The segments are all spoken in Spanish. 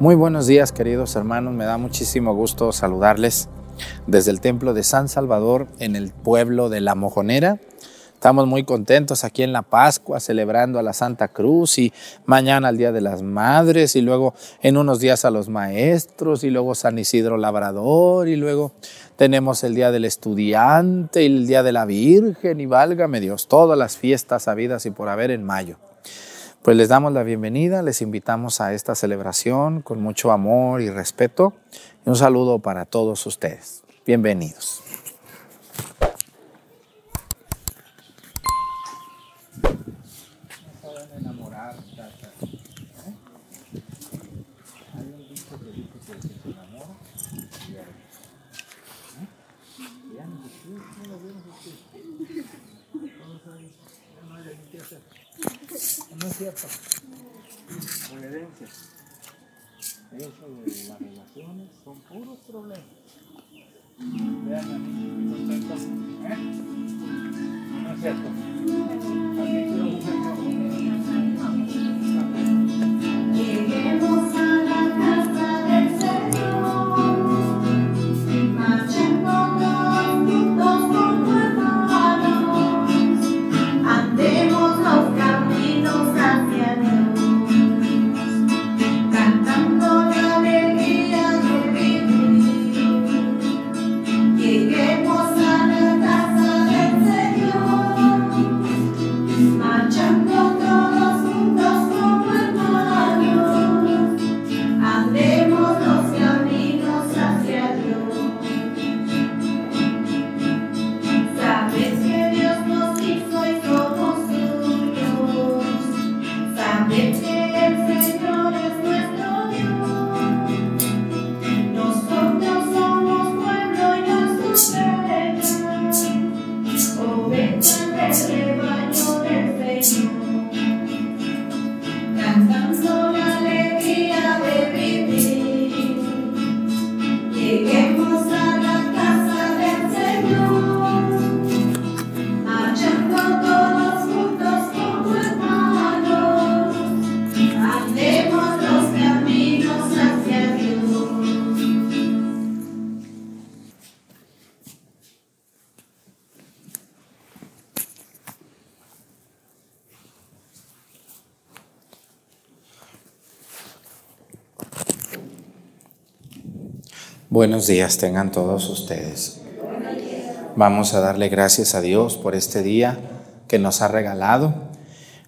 Muy buenos días queridos hermanos, me da muchísimo gusto saludarles desde el templo de San Salvador en el pueblo de La Mojonera. Estamos muy contentos aquí en la Pascua celebrando a la Santa Cruz y mañana al Día de las Madres y luego en unos días a los maestros y luego San Isidro Labrador y luego tenemos el Día del Estudiante y el Día de la Virgen y válgame Dios, todas las fiestas habidas y por haber en mayo. Pues les damos la bienvenida, les invitamos a esta celebración con mucho amor y respeto un saludo para todos ustedes. Bienvenidos. No es cierto. Coherencia. Eso de las relaciones son puros problemas. Vean a mí. ¿Eh? No es cierto. También quiero Lleguemos Buenos días tengan todos ustedes. Vamos a darle gracias a Dios por este día que nos ha regalado.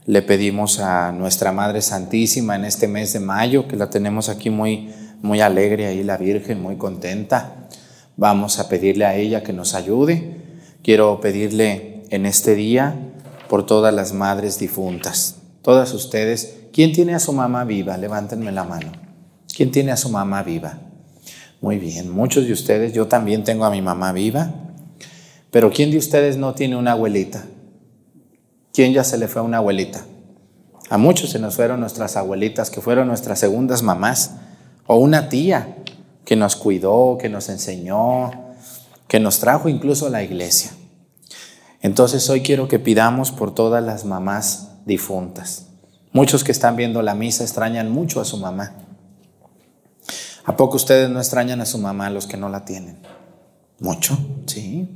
Le pedimos a nuestra Madre Santísima en este mes de mayo, que la tenemos aquí muy, muy alegre ahí la Virgen, muy contenta. Vamos a pedirle a ella que nos ayude. Quiero pedirle en este día por todas las madres difuntas, todas ustedes. ¿Quién tiene a su mamá viva? Levántenme la mano. ¿Quién tiene a su mamá viva? Muy bien, muchos de ustedes, yo también tengo a mi mamá viva, pero ¿quién de ustedes no tiene una abuelita? ¿Quién ya se le fue a una abuelita? A muchos se nos fueron nuestras abuelitas, que fueron nuestras segundas mamás, o una tía que nos cuidó, que nos enseñó, que nos trajo incluso a la iglesia. Entonces hoy quiero que pidamos por todas las mamás difuntas. Muchos que están viendo la misa extrañan mucho a su mamá. ¿A poco ustedes no extrañan a su mamá los que no la tienen? Mucho, sí.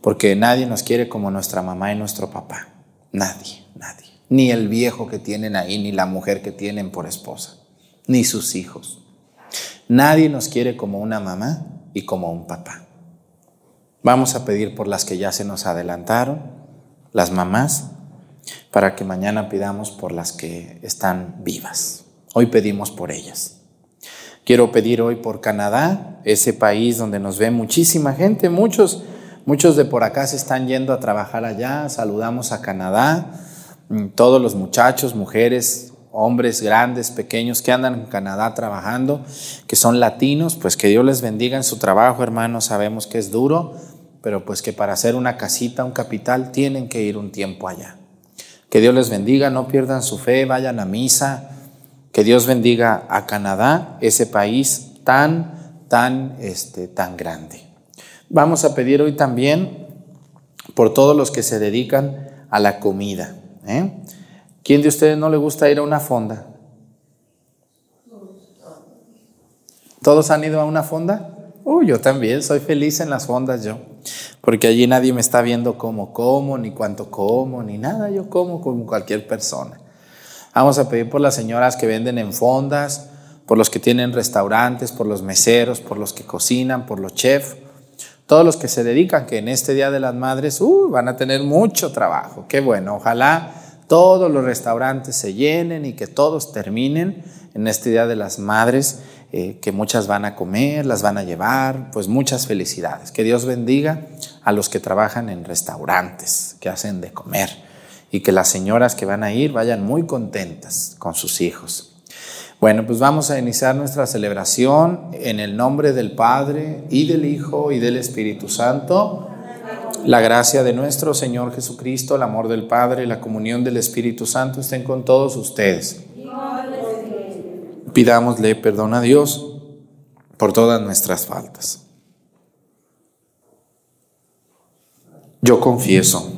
Porque nadie nos quiere como nuestra mamá y nuestro papá. Nadie, nadie. Ni el viejo que tienen ahí, ni la mujer que tienen por esposa, ni sus hijos. Nadie nos quiere como una mamá y como un papá. Vamos a pedir por las que ya se nos adelantaron, las mamás, para que mañana pidamos por las que están vivas. Hoy pedimos por ellas. Quiero pedir hoy por Canadá, ese país donde nos ve muchísima gente, muchos, muchos de por acá se están yendo a trabajar allá. Saludamos a Canadá, mm, todos los muchachos, mujeres, hombres grandes, pequeños que andan en Canadá trabajando, que son latinos, pues que Dios les bendiga en su trabajo, hermanos. Sabemos que es duro, pero pues que para hacer una casita, un capital, tienen que ir un tiempo allá. Que Dios les bendiga, no pierdan su fe, vayan a misa. Que Dios bendiga a Canadá, ese país tan, tan, este, tan grande. Vamos a pedir hoy también por todos los que se dedican a la comida. ¿eh? ¿Quién de ustedes no le gusta ir a una fonda? ¿Todos han ido a una fonda? Uy, yo también, soy feliz en las fondas yo, porque allí nadie me está viendo cómo como, ni cuánto como, ni nada, yo como como cualquier persona. Vamos a pedir por las señoras que venden en fondas, por los que tienen restaurantes, por los meseros, por los que cocinan, por los chefs, todos los que se dedican, que en este Día de las Madres uh, van a tener mucho trabajo. Qué bueno, ojalá todos los restaurantes se llenen y que todos terminen en este Día de las Madres, eh, que muchas van a comer, las van a llevar, pues muchas felicidades. Que Dios bendiga a los que trabajan en restaurantes, que hacen de comer, y que las señoras que van a ir vayan muy contentas con sus hijos. Bueno, pues vamos a iniciar nuestra celebración en el nombre del Padre y del Hijo y del Espíritu Santo. La gracia de nuestro Señor Jesucristo, el amor del Padre la comunión del Espíritu Santo estén con todos ustedes. Pidámosle perdón a Dios por todas nuestras faltas. Yo confieso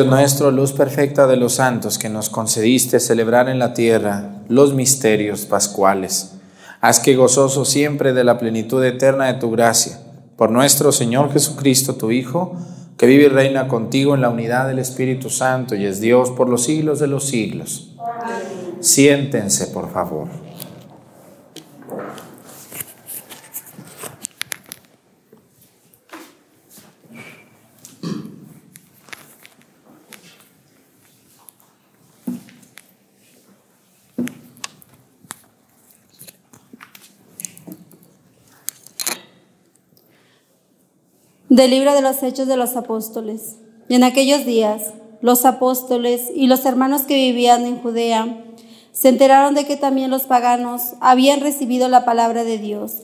Dios nuestro, luz perfecta de los santos, que nos concediste celebrar en la tierra los misterios pascuales, haz que gozoso siempre de la plenitud eterna de tu gracia, por nuestro Señor Jesucristo, tu Hijo, que vive y reina contigo en la unidad del Espíritu Santo y es Dios por los siglos de los siglos. Siéntense, por favor. Del libro de los Hechos de los Apóstoles. Y en aquellos días, los apóstoles y los hermanos que vivían en Judea se enteraron de que también los paganos habían recibido la palabra de Dios.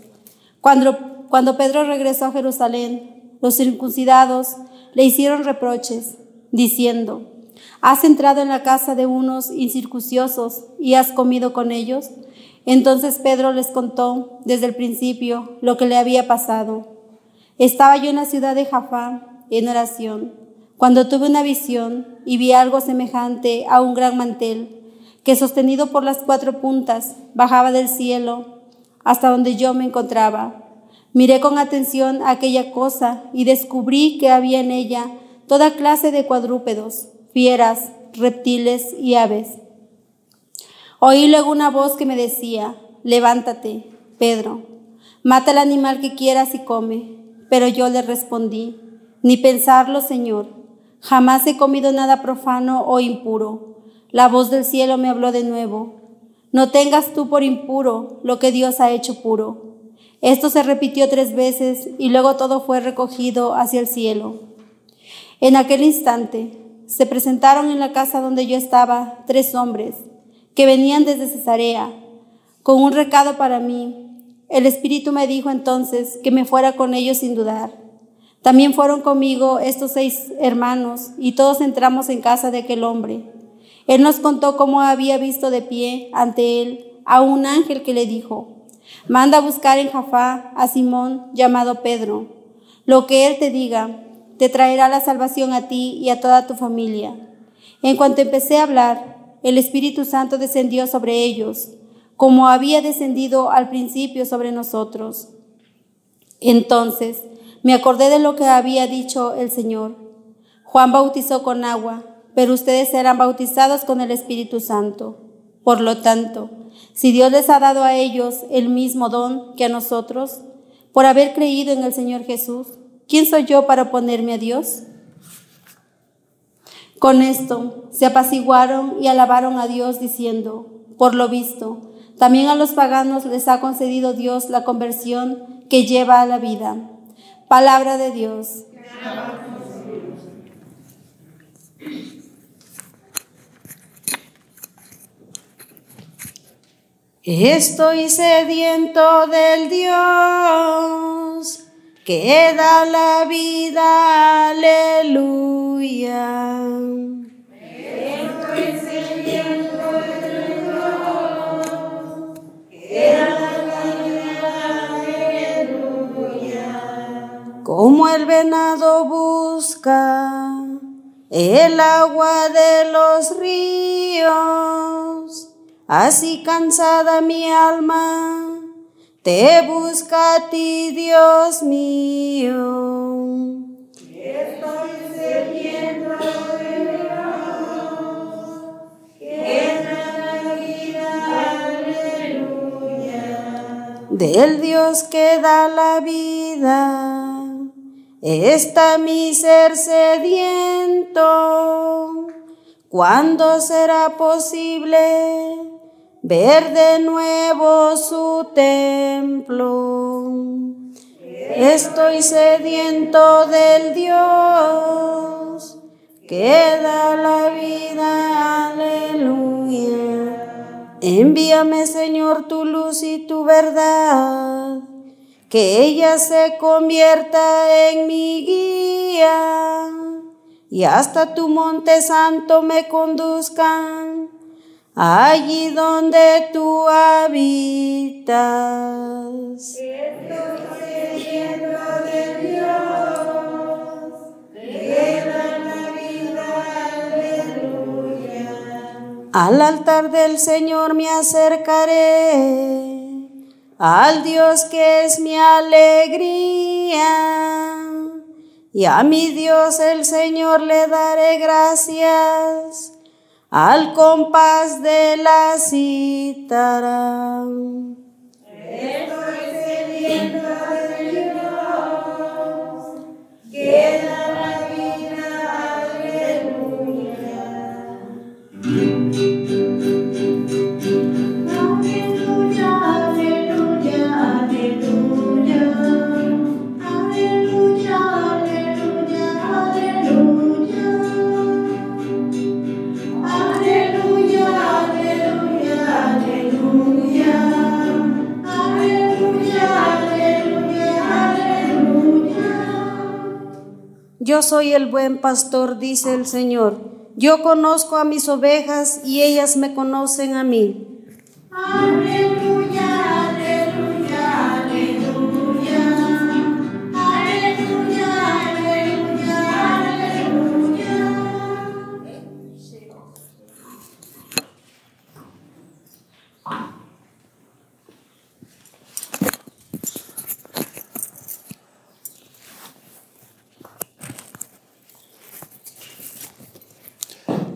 Cuando, cuando Pedro regresó a Jerusalén, los circuncidados le hicieron reproches, diciendo, ¿has entrado en la casa de unos incircunciosos y has comido con ellos? Entonces Pedro les contó desde el principio lo que le había pasado. Estaba yo en la ciudad de Jafá en oración, cuando tuve una visión y vi algo semejante a un gran mantel que sostenido por las cuatro puntas bajaba del cielo hasta donde yo me encontraba. Miré con atención aquella cosa y descubrí que había en ella toda clase de cuadrúpedos, fieras, reptiles y aves. Oí luego una voz que me decía, levántate, Pedro, mata el animal que quieras y come. Pero yo le respondí, ni pensarlo, Señor, jamás he comido nada profano o impuro. La voz del cielo me habló de nuevo, no tengas tú por impuro lo que Dios ha hecho puro. Esto se repitió tres veces y luego todo fue recogido hacia el cielo. En aquel instante se presentaron en la casa donde yo estaba tres hombres que venían desde Cesarea con un recado para mí el Espíritu me dijo entonces que me fuera con ellos sin dudar. También fueron conmigo estos seis hermanos, y todos entramos en casa de aquel hombre. Él nos contó cómo había visto de pie ante él a un ángel que le dijo, manda buscar en Jafá a Simón llamado Pedro. Lo que él te diga, te traerá la salvación a ti y a toda tu familia. En cuanto empecé a hablar, el Espíritu Santo descendió sobre ellos, como había descendido al principio sobre nosotros. Entonces me acordé de lo que había dicho el Señor. Juan bautizó con agua, pero ustedes serán bautizados con el Espíritu Santo. Por lo tanto, si Dios les ha dado a ellos el mismo don que a nosotros, por haber creído en el Señor Jesús, ¿quién soy yo para oponerme a Dios? Con esto se apaciguaron y alabaron a Dios diciendo, por lo visto, también a los paganos les ha concedido Dios la conversión que lleva a la vida. Palabra de Dios. Estoy sediento del Dios que da la vida, aleluya. Como el venado busca el agua de los ríos, así cansada mi alma, te busca a ti, Dios mío. Del Dios que da la vida, está mi ser sediento. ¿Cuándo será posible ver de nuevo su templo? Estoy sediento del Dios que da la vida, aleluya. Envíame, Señor, tu luz y tu verdad, que ella se convierta en mi guía y hasta tu monte santo me conduzcan, allí donde tú habitas. Al altar del Señor me acercaré, al Dios que es mi alegría. Y a mi Dios el Señor le daré gracias al compás de la cítara. Aleluya, Yo soy el buen pastor, dice el Señor. Yo conozco a mis ovejas y ellas me conocen a mí. Aleluya,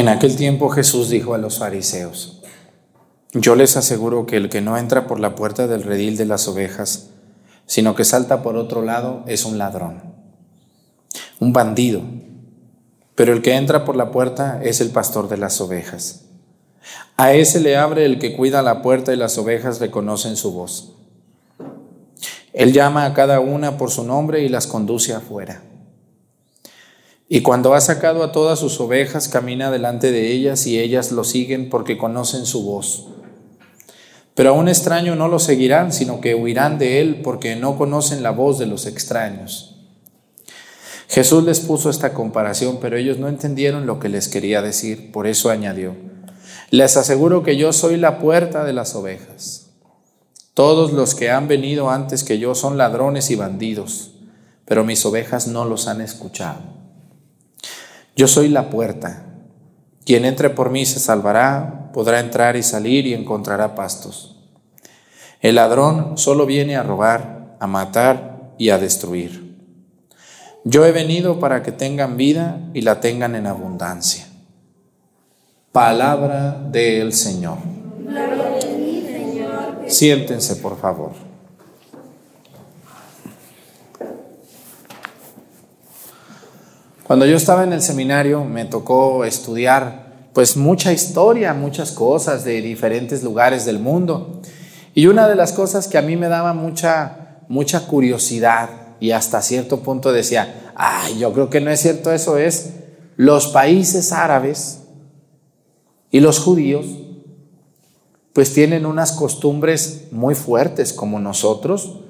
En aquel tiempo Jesús dijo a los fariseos, yo les aseguro que el que no entra por la puerta del redil de las ovejas, sino que salta por otro lado es un ladrón, un bandido. Pero el que entra por la puerta es el pastor de las ovejas. A ese le abre el que cuida la puerta y las ovejas reconocen su voz. Él llama a cada una por su nombre y las conduce afuera. Y cuando ha sacado a todas sus ovejas, camina delante de ellas y ellas lo siguen porque conocen su voz. Pero a un extraño no lo seguirán, sino que huirán de él porque no conocen la voz de los extraños. Jesús les puso esta comparación, pero ellos no entendieron lo que les quería decir, por eso añadió, les aseguro que yo soy la puerta de las ovejas. Todos los que han venido antes que yo son ladrones y bandidos, pero mis ovejas no los han escuchado. Yo soy la puerta. Quien entre por mí se salvará, podrá entrar y salir y encontrará pastos. El ladrón solo viene a robar, a matar y a destruir. Yo he venido para que tengan vida y la tengan en abundancia. Palabra del Señor. Siéntense, por favor. Cuando yo estaba en el seminario me tocó estudiar pues mucha historia, muchas cosas de diferentes lugares del mundo. Y una de las cosas que a mí me daba mucha mucha curiosidad y hasta cierto punto decía, "Ay, yo creo que no es cierto eso es los países árabes y los judíos pues tienen unas costumbres muy fuertes como nosotros.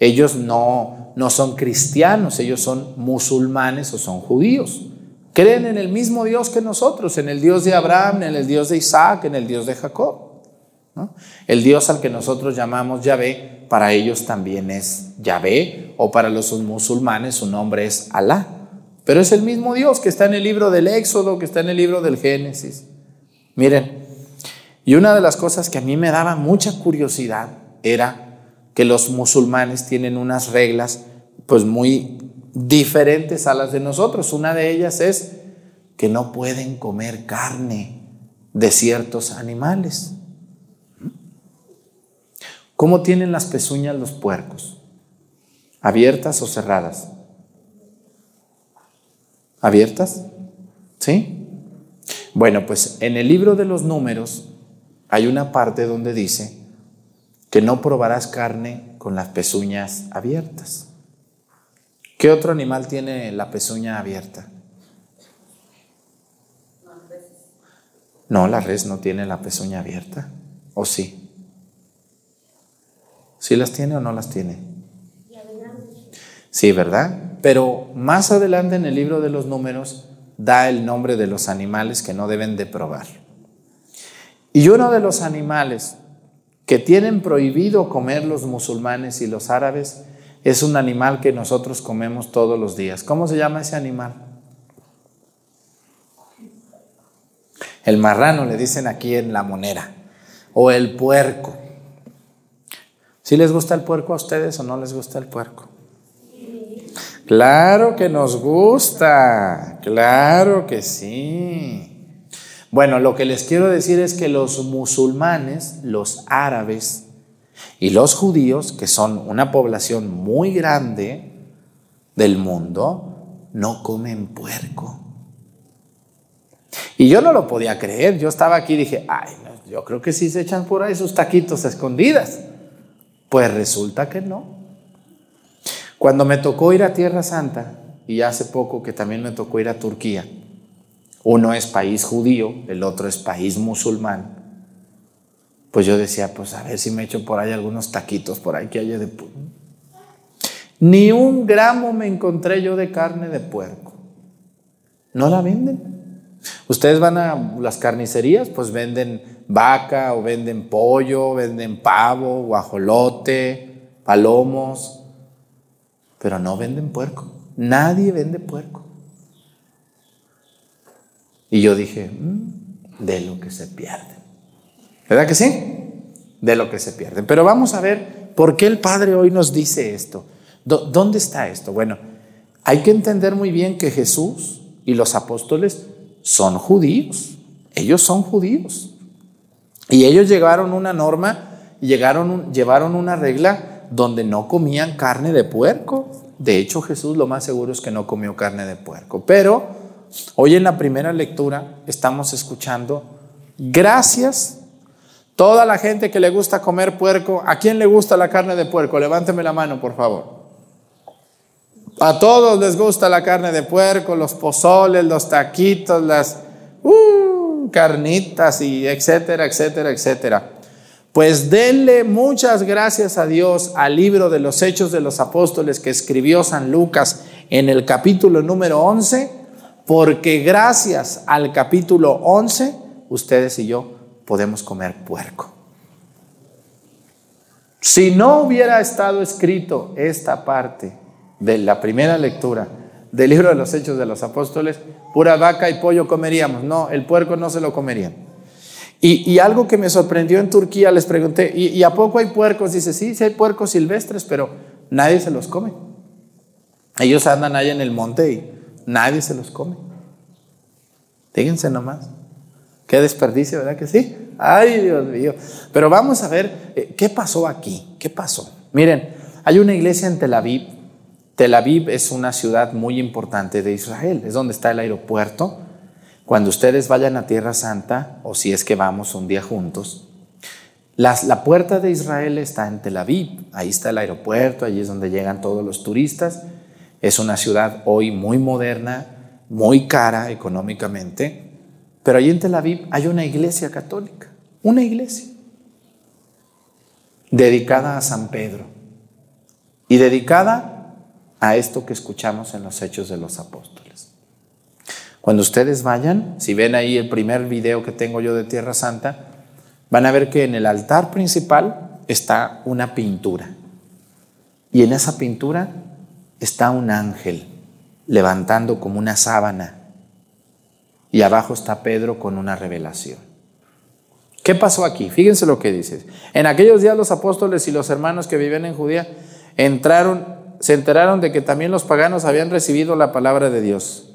Ellos no, no son cristianos, ellos son musulmanes o son judíos. Creen en el mismo Dios que nosotros, en el Dios de Abraham, en el Dios de Isaac, en el Dios de Jacob. El Dios al que nosotros llamamos Yahvé, para ellos también es Yahvé, o para los musulmanes su nombre es Alá. Pero es el mismo Dios que está en el libro del Éxodo, que está en el libro del Génesis. Miren, y una de las cosas que a mí me daba mucha curiosidad era que los musulmanes tienen unas reglas pues muy diferentes a las de nosotros. Una de ellas es que no pueden comer carne de ciertos animales. ¿Cómo tienen las pezuñas los puercos? ¿Abiertas o cerradas? ¿Abiertas? ¿Sí? Bueno, pues en el libro de los números hay una parte donde dice que no probarás carne con las pezuñas abiertas. ¿Qué otro animal tiene la pezuña abierta? No, la res no tiene la pezuña abierta. ¿O sí? ¿Sí las tiene o no las tiene? Sí, ¿verdad? Pero más adelante en el libro de los números da el nombre de los animales que no deben de probar. Y uno de los animales que tienen prohibido comer los musulmanes y los árabes es un animal que nosotros comemos todos los días. ¿Cómo se llama ese animal? El marrano le dicen aquí en la monera. O el puerco. ¿Sí les gusta el puerco a ustedes o no les gusta el puerco? Claro que nos gusta, claro que sí. Bueno, lo que les quiero decir es que los musulmanes, los árabes y los judíos, que son una población muy grande del mundo, no comen puerco. Y yo no lo podía creer. Yo estaba aquí y dije, ay, yo creo que sí se echan por ahí sus taquitos a escondidas. Pues resulta que no. Cuando me tocó ir a Tierra Santa, y hace poco que también me tocó ir a Turquía, uno es país judío, el otro es país musulmán. Pues yo decía, pues a ver si me echo por ahí algunos taquitos por ahí que haya de Ni un gramo me encontré yo de carne de puerco. No la venden. Ustedes van a las carnicerías, pues venden vaca o venden pollo, venden pavo, guajolote, palomos, pero no venden puerco. Nadie vende puerco. Y yo dije, mm, de lo que se pierde. ¿Verdad que sí? De lo que se pierde. Pero vamos a ver por qué el Padre hoy nos dice esto. ¿Dónde está esto? Bueno, hay que entender muy bien que Jesús y los apóstoles son judíos. Ellos son judíos. Y ellos llegaron una norma, llegaron, llevaron una regla donde no comían carne de puerco. De hecho, Jesús lo más seguro es que no comió carne de puerco. Pero hoy en la primera lectura estamos escuchando, gracias, toda la gente que le gusta comer puerco, ¿a quién le gusta la carne de puerco? Levánteme la mano, por favor. A todos les gusta la carne de puerco, los pozoles, los taquitos, las uh, carnitas y etcétera, etcétera, etcétera. Pues denle muchas gracias a Dios al libro de los Hechos de los Apóstoles que escribió San Lucas en el capítulo número 11, porque gracias al capítulo 11 ustedes y yo podemos comer puerco. Si no hubiera estado escrito esta parte de la primera lectura del libro de los Hechos de los Apóstoles, pura vaca y pollo comeríamos. No, el puerco no se lo comerían. Y, y algo que me sorprendió en Turquía, les pregunté, ¿y, ¿y, a poco hay puercos? Dice, sí, sí hay puercos silvestres, pero nadie se los come. Ellos andan ahí en el monte y nadie se los come. Fíjense nomás. Qué desperdicio, ¿verdad que sí? Ay, Dios mío. Pero vamos a ver, eh, ¿qué pasó aquí? ¿Qué pasó? Miren, hay una iglesia en Tel Aviv. Tel Aviv es una ciudad muy importante de Israel, es donde está el aeropuerto. Cuando ustedes vayan a Tierra Santa, o si es que vamos un día juntos, las, la puerta de Israel está en Tel Aviv, ahí está el aeropuerto, allí es donde llegan todos los turistas. Es una ciudad hoy muy moderna, muy cara económicamente, pero allí en Tel Aviv hay una iglesia católica, una iglesia dedicada a San Pedro y dedicada a esto que escuchamos en los Hechos de los Apóstoles. Cuando ustedes vayan, si ven ahí el primer video que tengo yo de Tierra Santa, van a ver que en el altar principal está una pintura. Y en esa pintura está un ángel levantando como una sábana. Y abajo está Pedro con una revelación. ¿Qué pasó aquí? Fíjense lo que dice. En aquellos días los apóstoles y los hermanos que vivían en Judía entraron se enteraron de que también los paganos habían recibido la palabra de Dios.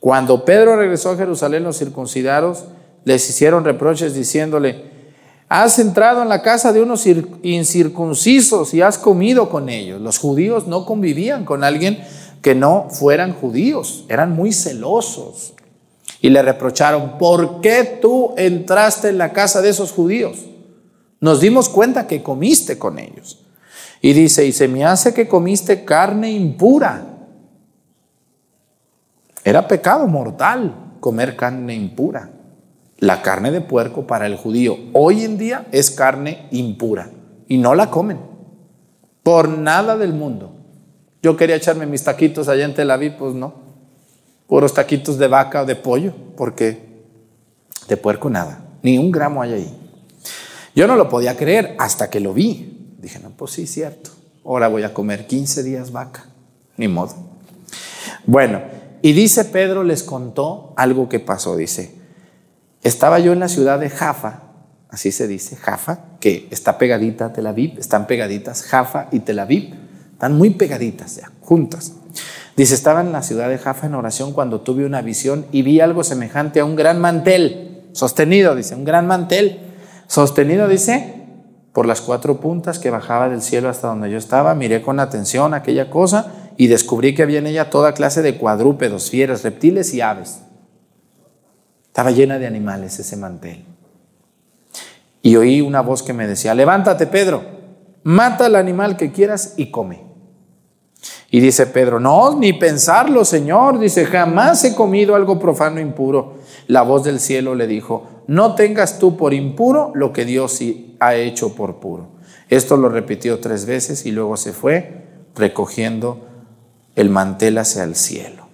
Cuando Pedro regresó a Jerusalén, los circuncidados les hicieron reproches diciéndole, has entrado en la casa de unos incircuncisos y has comido con ellos. Los judíos no convivían con alguien que no fueran judíos, eran muy celosos. Y le reprocharon, ¿por qué tú entraste en la casa de esos judíos? Nos dimos cuenta que comiste con ellos. Y dice, y se me hace que comiste carne impura. Era pecado mortal comer carne impura. La carne de puerco para el judío hoy en día es carne impura y no la comen. Por nada del mundo. Yo quería echarme mis taquitos allá en Tel Aviv, pues no. Puros taquitos de vaca o de pollo, porque de puerco nada. Ni un gramo hay ahí. Yo no lo podía creer hasta que lo vi. Dije, no, pues sí, cierto. Ahora voy a comer 15 días vaca. Ni modo. Bueno, y dice Pedro les contó algo que pasó. Dice, estaba yo en la ciudad de Jaffa, así se dice, Jaffa, que está pegadita a Tel Aviv, están pegaditas Jaffa y Tel Aviv, están muy pegaditas ya, juntas. Dice, estaba en la ciudad de Jaffa en oración cuando tuve una visión y vi algo semejante a un gran mantel, sostenido, dice, un gran mantel, sostenido, dice, por las cuatro puntas que bajaba del cielo hasta donde yo estaba, miré con atención aquella cosa y descubrí que había en ella toda clase de cuadrúpedos, fieras, reptiles y aves. Estaba llena de animales ese mantel. Y oí una voz que me decía, levántate Pedro, mata al animal que quieras y come. Y dice Pedro, no, ni pensarlo, Señor. Dice, jamás he comido algo profano impuro. La voz del cielo le dijo, no tengas tú por impuro lo que Dios ha hecho por puro. Esto lo repitió tres veces y luego se fue recogiendo el mantel hacia el cielo.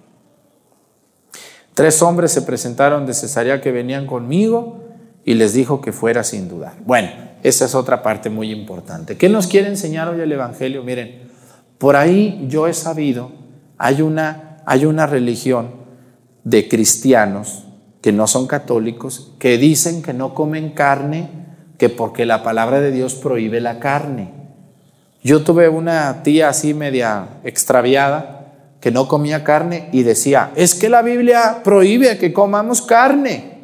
Tres hombres se presentaron de Cesarea que venían conmigo y les dijo que fuera sin dudar. Bueno, esa es otra parte muy importante. ¿Qué nos quiere enseñar hoy el Evangelio? Miren, por ahí yo he sabido, hay una, hay una religión de cristianos que no son católicos, que dicen que no comen carne, que porque la palabra de Dios prohíbe la carne. Yo tuve una tía así media extraviada que no comía carne y decía, es que la Biblia prohíbe que comamos carne.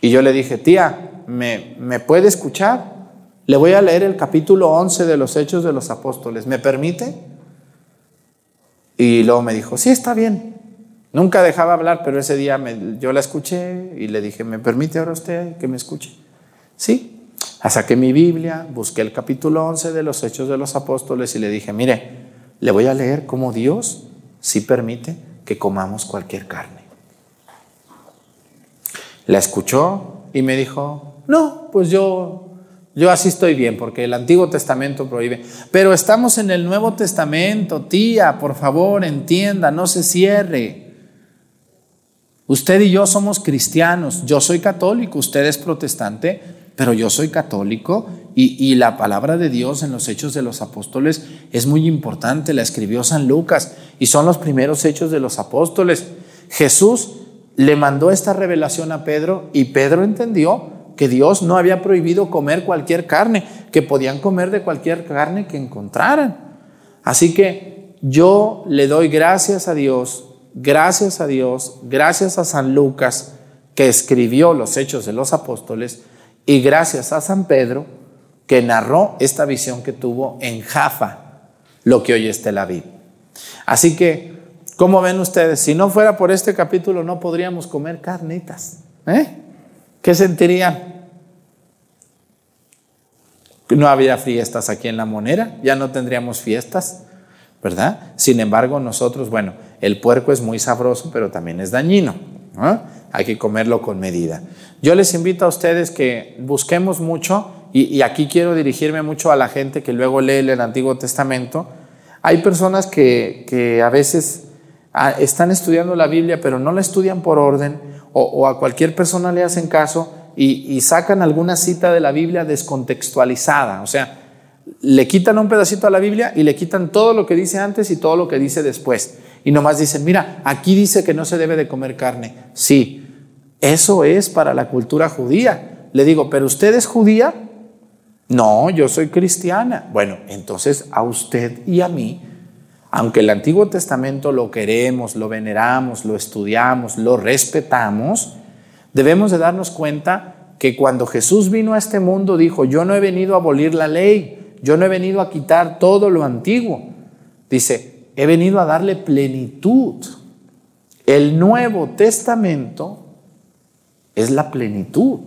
Y yo le dije, tía, ¿me, me puede escuchar? Le voy a leer el capítulo 11 de los Hechos de los Apóstoles. ¿Me permite? Y luego me dijo, sí, está bien. Nunca dejaba hablar, pero ese día yo la escuché y le dije, ¿me permite ahora usted que me escuche? Sí. Saqué mi Biblia, busqué el capítulo 11 de los Hechos de los Apóstoles y le dije, mire, le voy a leer cómo Dios sí permite que comamos cualquier carne. La escuchó y me dijo, no, pues yo, yo así estoy bien, porque el Antiguo Testamento prohíbe. Pero estamos en el Nuevo Testamento, tía, por favor, entienda, no se cierre. Usted y yo somos cristianos, yo soy católico, usted es protestante, pero yo soy católico y, y la palabra de Dios en los hechos de los apóstoles es muy importante, la escribió San Lucas y son los primeros hechos de los apóstoles. Jesús le mandó esta revelación a Pedro y Pedro entendió que Dios no había prohibido comer cualquier carne, que podían comer de cualquier carne que encontraran. Así que yo le doy gracias a Dios, gracias a Dios, gracias a San Lucas que escribió los hechos de los apóstoles y gracias a San Pedro que narró esta visión que tuvo en Jaffa, lo que hoy es Tel Aviv. Así que, ¿cómo ven ustedes? Si no fuera por este capítulo no podríamos comer carnitas. ¿eh? ¿Qué sentirían? No había fiestas aquí en la monera, ya no tendríamos fiestas, ¿verdad? Sin embargo, nosotros, bueno, el puerco es muy sabroso, pero también es dañino. ¿no? Hay que comerlo con medida. Yo les invito a ustedes que busquemos mucho, y, y aquí quiero dirigirme mucho a la gente que luego lee el Antiguo Testamento. Hay personas que, que a veces ah, están estudiando la Biblia, pero no la estudian por orden, o, a cualquier persona le hacen caso y, y sacan alguna cita de la Biblia descontextualizada. O sea, le quitan un pedacito a la Biblia y le quitan todo lo que dice antes y todo lo que dice después. Y nomás dicen, mira, aquí dice que no se debe de comer carne. Sí, eso es para la cultura judía. Le digo, ¿pero usted es judía? No, yo soy cristiana. Bueno, entonces a usted y a mí, aunque el Antiguo Testamento lo queremos, lo veneramos, lo estudiamos, lo respetamos, debemos de darnos cuenta que cuando Jesús vino a este mundo dijo, yo no he venido a abolir la ley, yo no he venido a quitar todo lo antiguo. Dice, he venido a darle plenitud. El Nuevo Testamento es la plenitud.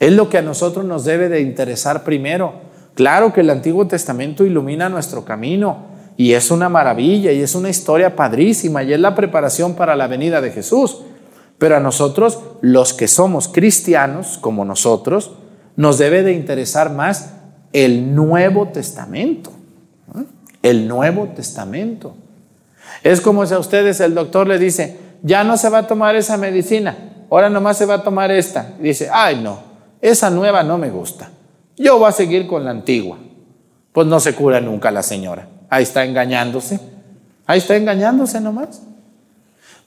Es lo que a nosotros nos debe de interesar primero. Claro que el Antiguo Testamento ilumina nuestro camino y es una maravilla y es una historia padrísima y es la preparación para la venida de Jesús. Pero a nosotros, los que somos cristianos, como nosotros, nos debe de interesar más el Nuevo Testamento. El Nuevo Testamento. Es como si a ustedes el doctor le dice, ya no se va a tomar esa medicina, ahora nomás se va a tomar esta. Y dice, ay no, esa nueva no me gusta. Yo voy a seguir con la antigua. Pues no se cura nunca la señora. Ahí está engañándose. Ahí está engañándose nomás.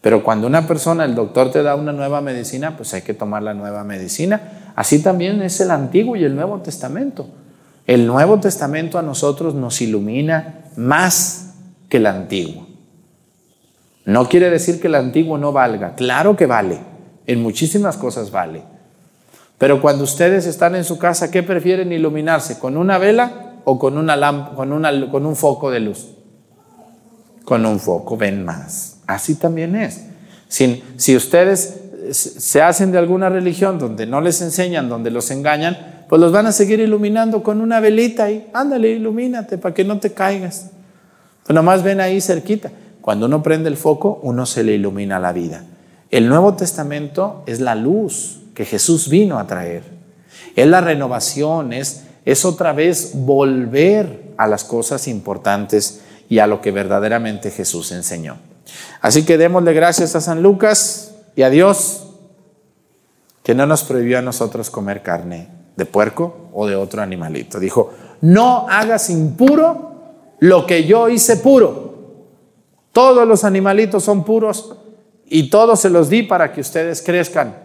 Pero cuando una persona, el doctor te da una nueva medicina, pues hay que tomar la nueva medicina. Así también es el Antiguo y el Nuevo Testamento. El Nuevo Testamento a nosotros nos ilumina más que el Antiguo. No quiere decir que el Antiguo no valga. Claro que vale. En muchísimas cosas vale. Pero cuando ustedes están en su casa, ¿qué prefieren iluminarse? ¿Con una vela o con, una lamp con, una, con un foco de luz? Con un foco ven más. Así también es. Si, si ustedes se hacen de alguna religión donde no les enseñan, donde los engañan, pues los van a seguir iluminando con una velita y ándale, ilumínate para que no te caigas. Pues nomás ven ahí cerquita. Cuando uno prende el foco, uno se le ilumina la vida. El Nuevo Testamento es la luz que Jesús vino a traer. Es la renovación, es, es otra vez volver a las cosas importantes y a lo que verdaderamente Jesús enseñó. Así que démosle gracias a San Lucas y a Dios que no nos prohibió a nosotros comer carne de puerco o de otro animalito. Dijo, no hagas impuro lo que yo hice puro. Todos los animalitos son puros y todos se los di para que ustedes crezcan,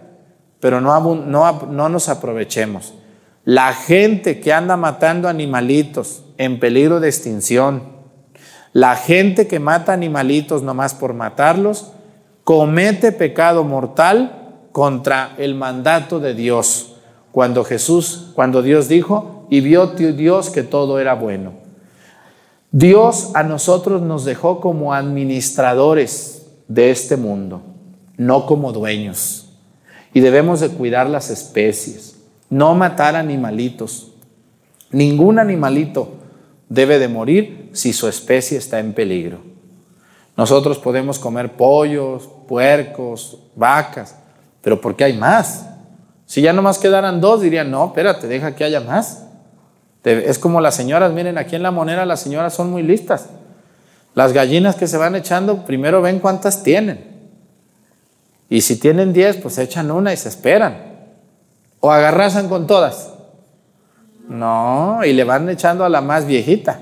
pero no, no, no nos aprovechemos. La gente que anda matando animalitos en peligro de extinción, la gente que mata animalitos nomás por matarlos, comete pecado mortal contra el mandato de Dios. Cuando Jesús, cuando Dios dijo, y vio Dios que todo era bueno. Dios a nosotros nos dejó como administradores de este mundo, no como dueños. Y debemos de cuidar las especies, no matar animalitos. Ningún animalito debe de morir si su especie está en peligro. Nosotros podemos comer pollos, puercos, vacas, pero ¿por qué hay más? Si ya nomás quedaran dos, dirían, no, espérate, deja que haya más. Es como las señoras, miren, aquí en la moneda las señoras son muy listas. Las gallinas que se van echando, primero ven cuántas tienen. Y si tienen 10, pues echan una y se esperan. O agarrazan con todas. No, y le van echando a la más viejita.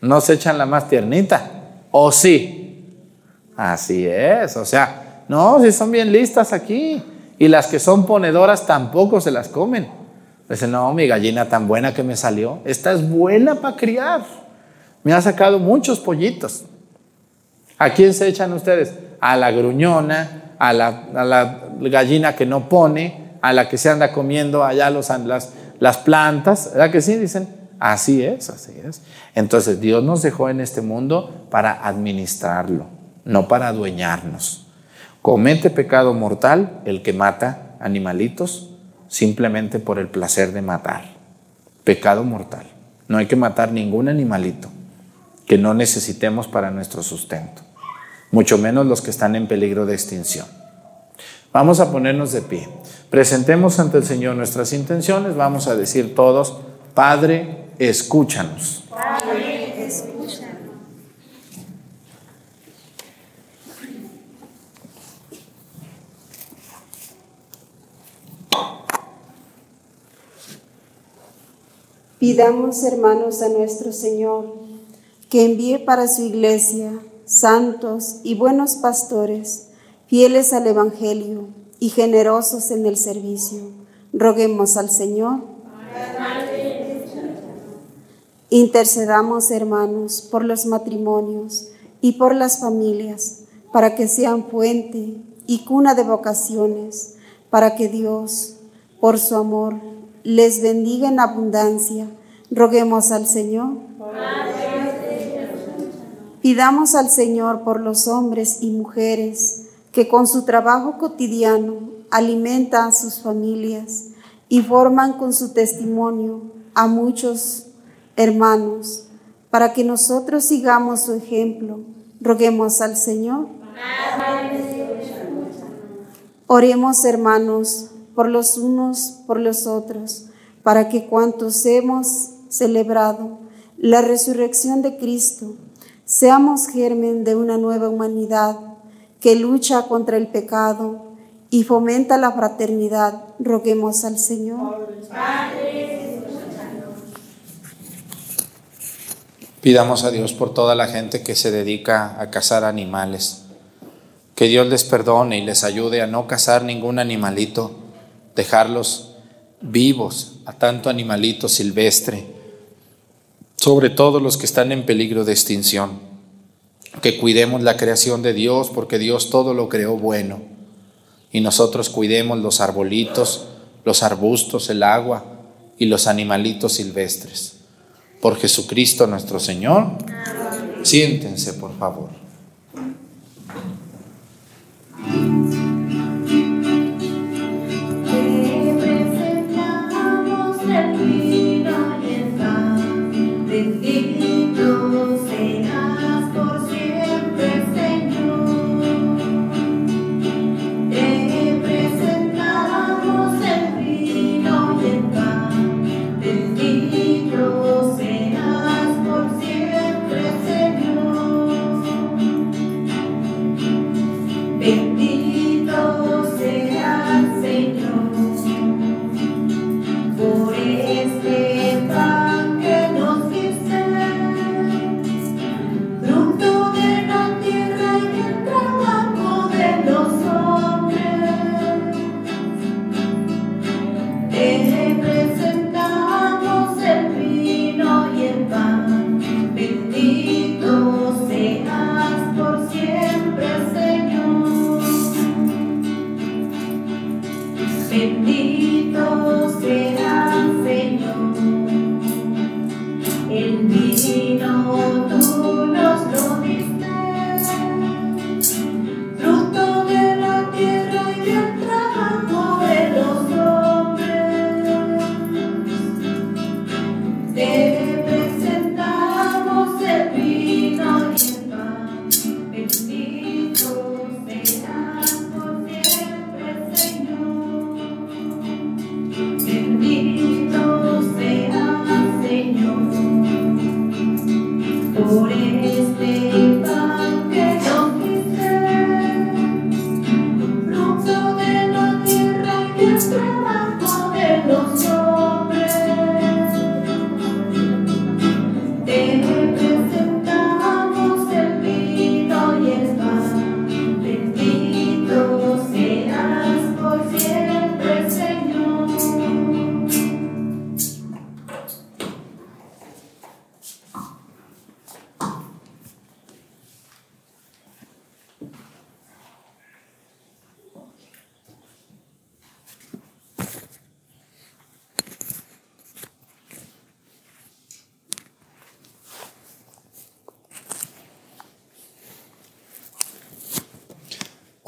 No se echan la más tiernita. ¿O sí? Así es. O sea, no, si son bien listas aquí. Y las que son ponedoras tampoco se las comen. Dicen, no, mi gallina tan buena que me salió. Esta es buena para criar. Me ha sacado muchos pollitos. ¿A quién se echan ustedes? A la gruñona, a la gallina que no pone, a la que se anda comiendo allá los, las, las plantas. ¿Verdad que sí? Dicen, así es, así es. Entonces Dios nos dejó en este mundo para administrarlo, no para adueñarnos. Comete pecado mortal el que mata animalitos simplemente por el placer de matar. Pecado mortal. No hay que matar ningún animalito que no necesitemos para nuestro sustento, mucho menos los que están en peligro de extinción. Vamos a ponernos de pie. Presentemos ante el Señor nuestras intenciones. Vamos a decir todos, Padre, escúchanos. Escúchanos. Pidamos, hermanos, a nuestro Señor que envíe para su iglesia santos y buenos pastores, fieles al Evangelio y generosos en el servicio. Roguemos al Señor. Intercedamos, hermanos, por los matrimonios y por las familias, para que sean fuente y cuna de vocaciones, para que Dios, por su amor, les bendiga en abundancia. Roguemos al Señor. Pidamos al Señor por los hombres y mujeres que con su trabajo cotidiano alimentan a sus familias y forman con su testimonio a muchos hermanos, para que nosotros sigamos su ejemplo. Roguemos al Señor. Oremos, hermanos, por los unos, por los otros, para que cuantos hemos celebrado la resurrección de Cristo, seamos germen de una nueva humanidad que lucha contra el pecado y fomenta la fraternidad. Roguemos al Señor. Pidamos a Dios por toda la gente que se dedica a cazar animales. Que Dios les perdone y les ayude a no cazar ningún animalito, dejarlos vivos a tanto animalito silvestre, sobre todo los que están en peligro de extinción. Que cuidemos la creación de Dios porque Dios todo lo creó bueno. Y nosotros cuidemos los arbolitos, los arbustos, el agua y los animalitos silvestres. Por Jesucristo nuestro Señor. Siéntense, por favor.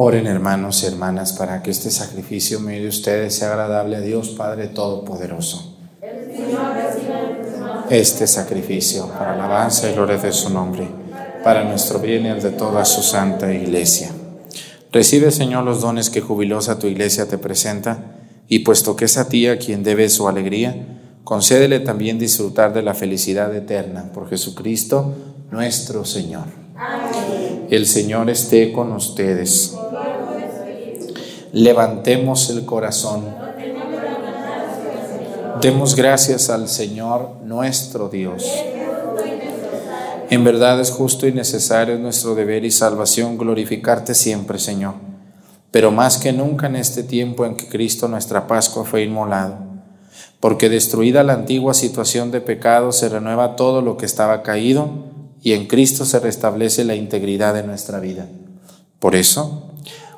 Oren hermanos y hermanas para que este sacrificio mío de ustedes sea agradable a Dios Padre Todopoderoso. Este sacrificio para alabanza y gloria de su nombre, para nuestro bien y el de toda su santa iglesia. Recibe, Señor, los dones que jubilosa tu iglesia te presenta, y puesto que es a ti a quien debe su alegría, concédele también disfrutar de la felicidad eterna por Jesucristo nuestro Señor. El Señor esté con ustedes. Levantemos el corazón. Demos gracias al Señor nuestro Dios. En verdad es justo y necesario es nuestro deber y salvación glorificarte siempre, Señor. Pero más que nunca en este tiempo en que Cristo nuestra Pascua fue inmolado. Porque destruida la antigua situación de pecado se renueva todo lo que estaba caído y en Cristo se restablece la integridad de nuestra vida. Por eso,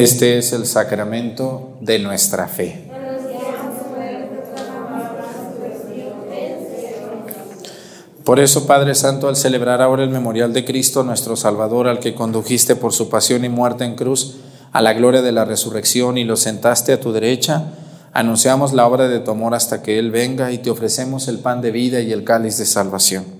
Este es el sacramento de nuestra fe. Por eso, Padre Santo, al celebrar ahora el memorial de Cristo, nuestro Salvador, al que condujiste por su pasión y muerte en cruz a la gloria de la resurrección y lo sentaste a tu derecha, anunciamos la obra de tu amor hasta que Él venga y te ofrecemos el pan de vida y el cáliz de salvación.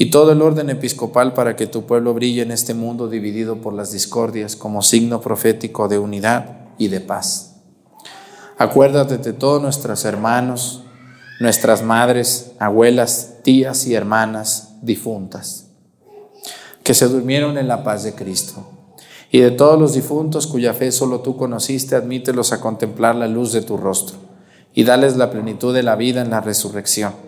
y todo el orden episcopal para que tu pueblo brille en este mundo dividido por las discordias como signo profético de unidad y de paz. Acuérdate de todos nuestros hermanos, nuestras madres, abuelas, tías y hermanas difuntas, que se durmieron en la paz de Cristo. Y de todos los difuntos cuya fe solo tú conociste, admítelos a contemplar la luz de tu rostro y dales la plenitud de la vida en la resurrección.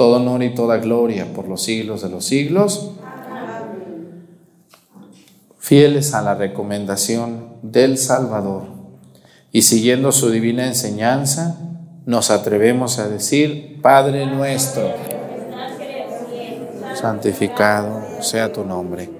todo honor y toda gloria por los siglos de los siglos. Fieles a la recomendación del Salvador y siguiendo su divina enseñanza, nos atrevemos a decir, Padre nuestro, santificado sea tu nombre.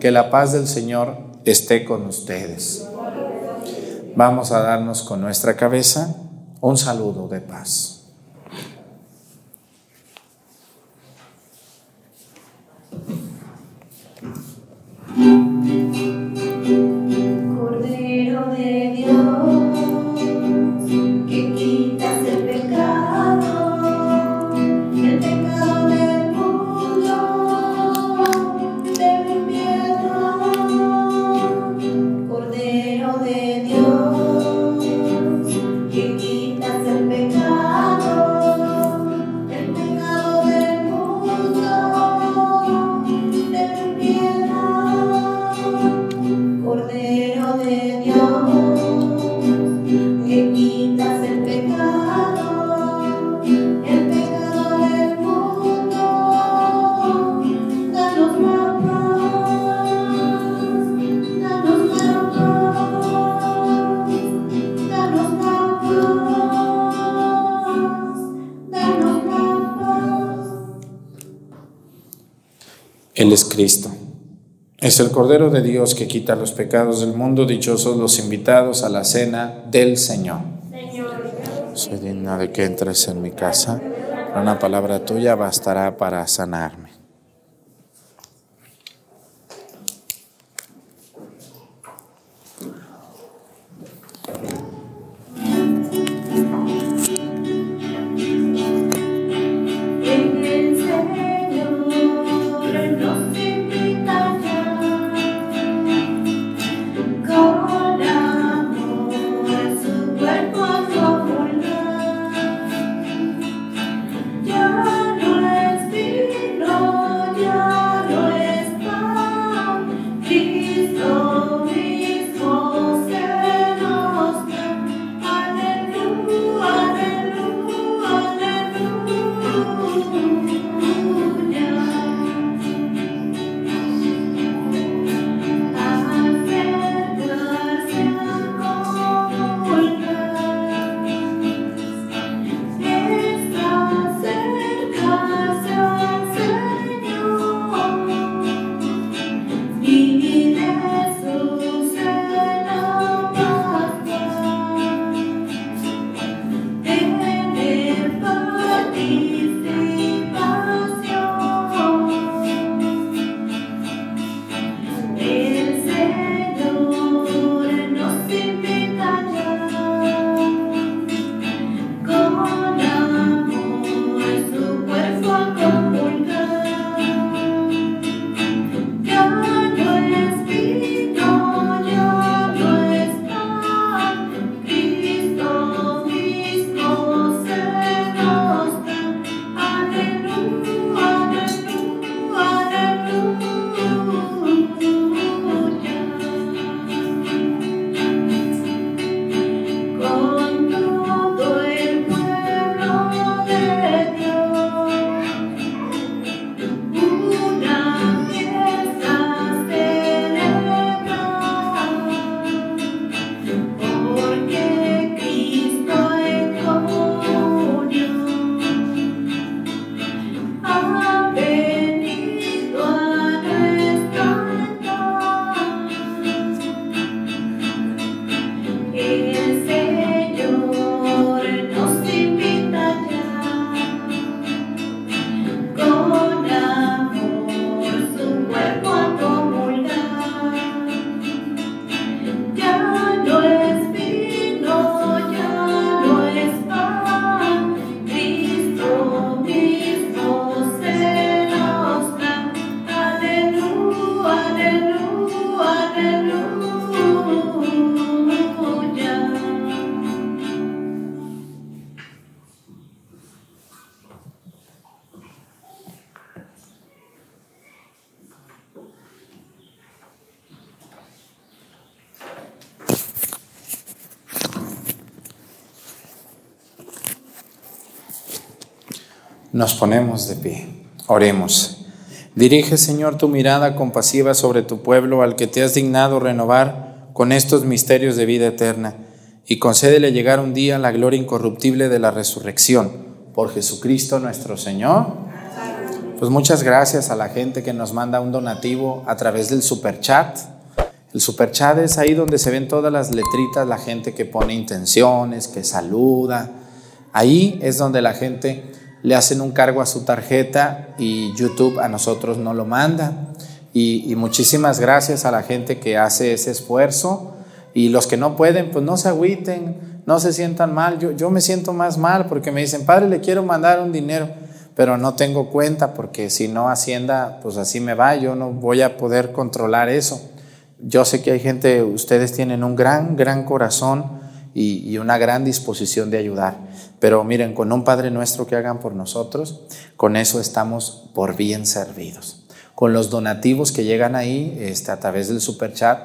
Que la paz del Señor esté con ustedes. Vamos a darnos con nuestra cabeza un saludo de paz. Es el Cordero de Dios que quita los pecados del mundo. Dichosos los invitados a la cena del Señor. Soy digna de que entres en mi casa. Una palabra tuya bastará para sanarme. Nos ponemos de pie. Oremos. Dirige, Señor, tu mirada compasiva sobre tu pueblo al que te has dignado renovar con estos misterios de vida eterna y concédele llegar un día la gloria incorruptible de la resurrección por Jesucristo nuestro Señor. Pues muchas gracias a la gente que nos manda un donativo a través del superchat. El superchat es ahí donde se ven todas las letritas, la gente que pone intenciones, que saluda. Ahí es donde la gente le hacen un cargo a su tarjeta y YouTube a nosotros no lo manda. Y, muchísimas gracias a la gente que hace ese esfuerzo y los que no pueden, pues no se agüiten, no se sientan mal. Yo, yo me siento más mal porque me dicen, padre, le quiero mandar un dinero, pero no tengo cuenta porque si no Hacienda, pues así me va, yo no voy a poder controlar eso. Yo sé que hay gente, ustedes tienen un gran, gran corazón y una gran disposición de ayudar. Pero miren, con un Padre nuestro que hagan por nosotros, con eso estamos por bien servidos. Con los donativos que llegan ahí este, a través del super chat,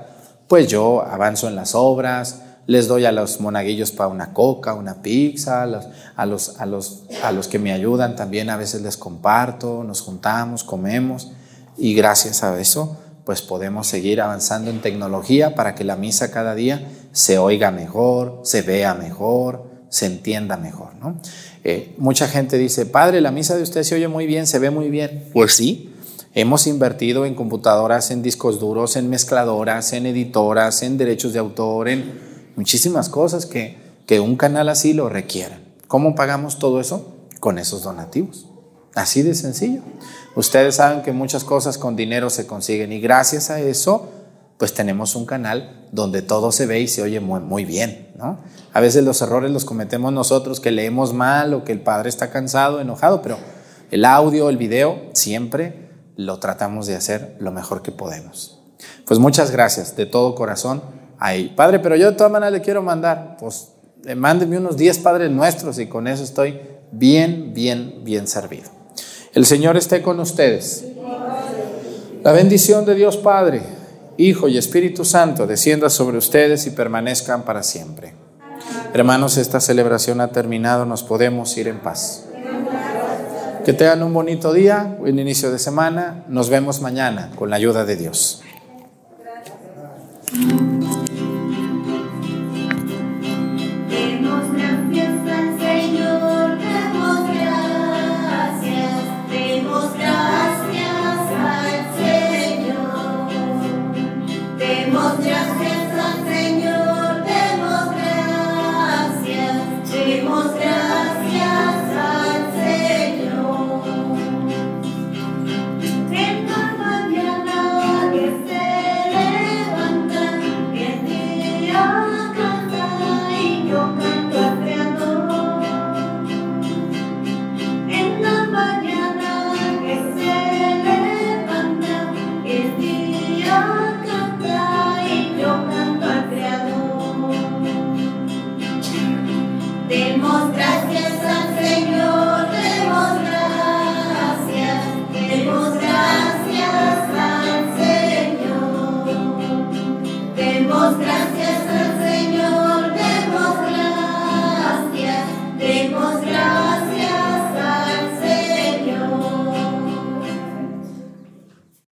pues yo avanzo en las obras, les doy a los monaguillos para una coca, una pizza, a los, a, los, a, los, a los que me ayudan también a veces les comparto, nos juntamos, comemos y gracias a eso pues podemos seguir avanzando en tecnología para que la misa cada día se oiga mejor, se vea mejor, se entienda mejor. ¿no? Eh, mucha gente dice, padre, la misa de usted se oye muy bien, se ve muy bien. Pues sí, hemos invertido en computadoras, en discos duros, en mezcladoras, en editoras, en derechos de autor, en muchísimas cosas que, que un canal así lo requieren. ¿Cómo pagamos todo eso? Con esos donativos. Así de sencillo. Ustedes saben que muchas cosas con dinero se consiguen y gracias a eso, pues tenemos un canal donde todo se ve y se oye muy, muy bien. ¿no? A veces los errores los cometemos nosotros, que leemos mal o que el padre está cansado, enojado, pero el audio, el video, siempre lo tratamos de hacer lo mejor que podemos. Pues muchas gracias de todo corazón ahí. Padre, pero yo de todas maneras le quiero mandar, pues mándeme unos 10 padres nuestros y con eso estoy bien, bien, bien servido. El Señor esté con ustedes. La bendición de Dios Padre, Hijo y Espíritu Santo descienda sobre ustedes y permanezcan para siempre. Hermanos, esta celebración ha terminado, nos podemos ir en paz. Que tengan un bonito día, buen inicio de semana. Nos vemos mañana con la ayuda de Dios.